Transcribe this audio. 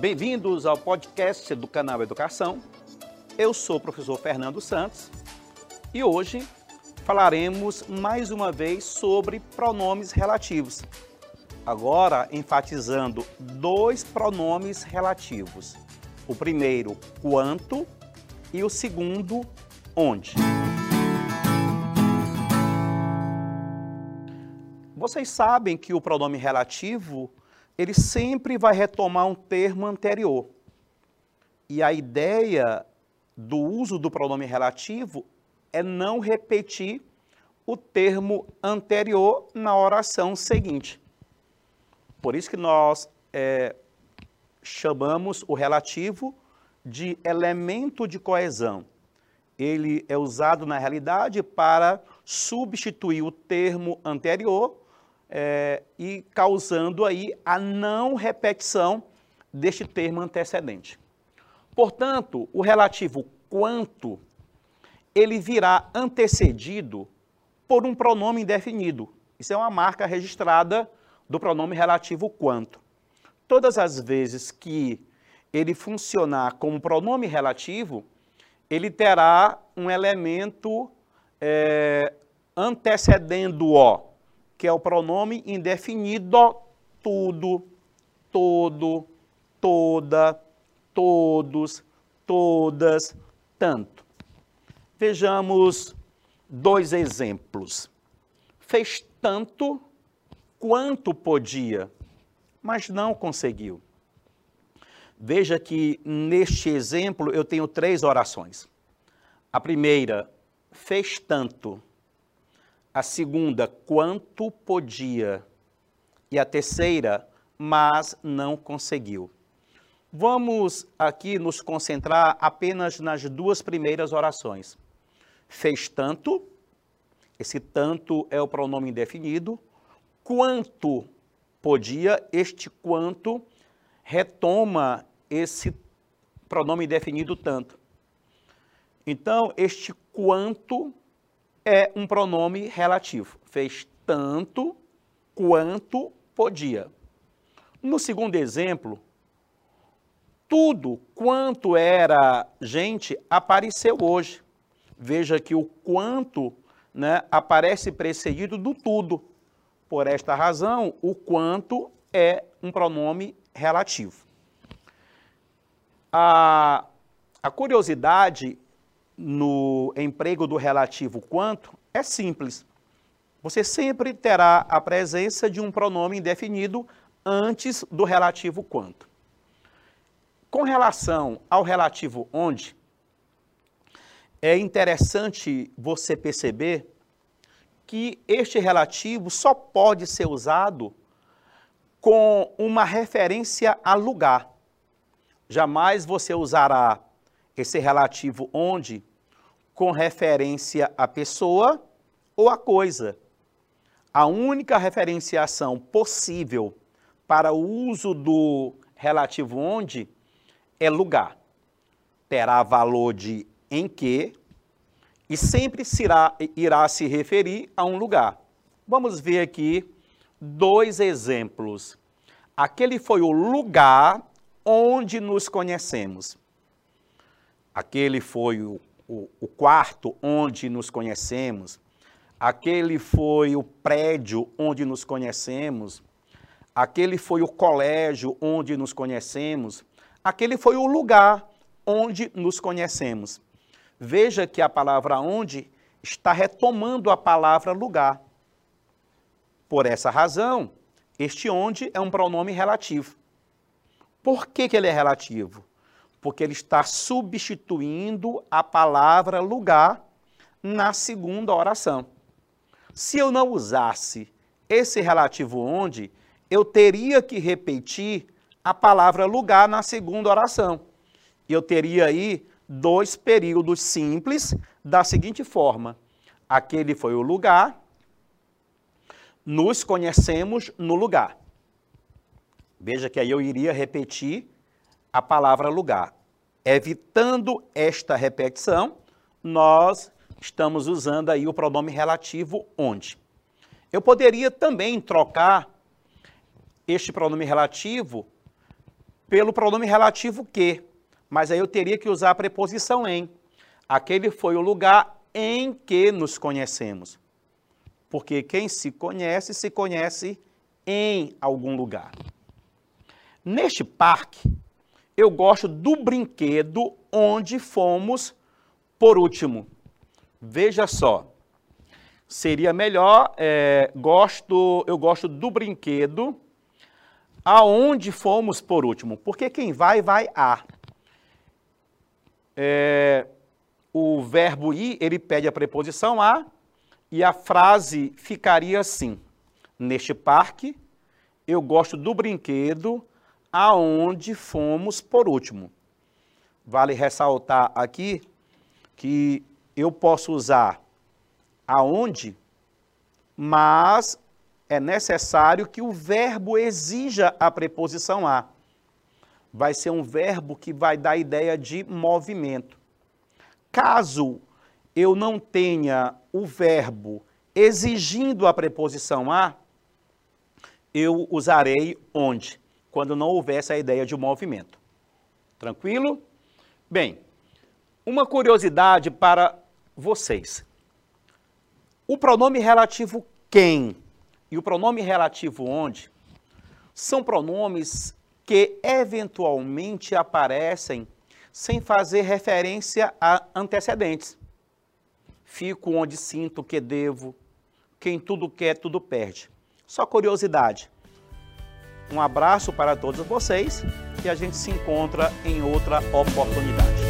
Bem-vindos ao podcast do canal Educação. Eu sou o professor Fernando Santos e hoje falaremos mais uma vez sobre pronomes relativos. Agora enfatizando dois pronomes relativos. O primeiro, quanto, e o segundo, onde. Vocês sabem que o pronome relativo, ele sempre vai retomar um termo anterior. E a ideia do uso do pronome relativo é não repetir o termo anterior na oração seguinte. Por isso que nós é, chamamos o relativo de elemento de coesão. Ele é usado na realidade para substituir o termo anterior é, e causando aí a não repetição deste termo antecedente. Portanto, o relativo quanto ele virá antecedido por um pronome indefinido. Isso é uma marca registrada do pronome relativo quanto. Todas as vezes que ele funcionar como pronome relativo, ele terá um elemento é, antecedendo-o, que é o pronome indefinido tudo, todo, toda, todos, todas, tanto. Vejamos dois exemplos. Fez tanto quanto podia, mas não conseguiu. Veja que neste exemplo eu tenho três orações. A primeira, fez tanto. A segunda, quanto podia. E a terceira, mas não conseguiu. Vamos aqui nos concentrar apenas nas duas primeiras orações fez tanto, esse tanto é o pronome indefinido, quanto podia, este quanto retoma esse pronome indefinido tanto. Então, este quanto é um pronome relativo. Fez tanto quanto podia. No segundo exemplo, tudo quanto era gente apareceu hoje veja que o quanto né, aparece precedido do tudo. Por esta razão, o quanto é um pronome relativo. A, a curiosidade no emprego do relativo quanto é simples. Você sempre terá a presença de um pronome indefinido antes do relativo quanto. Com relação ao relativo onde, é interessante você perceber que este relativo só pode ser usado com uma referência a lugar. Jamais você usará esse relativo onde com referência à pessoa ou à coisa. A única referenciação possível para o uso do relativo onde é lugar. Terá valor de em que e sempre irá, irá se referir a um lugar. Vamos ver aqui dois exemplos. Aquele foi o lugar onde nos conhecemos. Aquele foi o, o, o quarto onde nos conhecemos. Aquele foi o prédio onde nos conhecemos. Aquele foi o colégio onde nos conhecemos. Aquele foi o lugar onde nos conhecemos. Veja que a palavra onde está retomando a palavra lugar. Por essa razão, este onde é um pronome relativo. Por que, que ele é relativo? Porque ele está substituindo a palavra lugar na segunda oração. Se eu não usasse esse relativo onde, eu teria que repetir a palavra lugar na segunda oração. Eu teria aí dois períodos simples da seguinte forma: aquele foi o lugar, nos conhecemos no lugar. Veja que aí eu iria repetir a palavra lugar. Evitando esta repetição, nós estamos usando aí o pronome relativo onde. Eu poderia também trocar este pronome relativo pelo pronome relativo que, mas aí eu teria que usar a preposição em. Aquele foi o lugar em que nos conhecemos. Porque quem se conhece, se conhece em algum lugar. Neste parque, eu gosto do brinquedo onde fomos por último. Veja só, seria melhor, é, gosto, eu gosto do brinquedo aonde fomos por último, porque quem vai, vai a. É, o verbo ir, ele pede a preposição a, e a frase ficaria assim, neste parque, eu gosto do brinquedo aonde fomos por último. Vale ressaltar aqui que eu posso usar aonde, mas é necessário que o verbo exija a preposição a. Vai ser um verbo que vai dar a ideia de movimento. Caso eu não tenha o verbo exigindo a preposição a, eu usarei onde, quando não houver essa ideia de movimento. Tranquilo? Bem, uma curiosidade para vocês. O pronome relativo quem e o pronome relativo onde são pronomes que eventualmente aparecem sem fazer referência a antecedentes. Fico onde sinto que devo, quem tudo quer, tudo perde. Só curiosidade. Um abraço para todos vocês e a gente se encontra em outra oportunidade.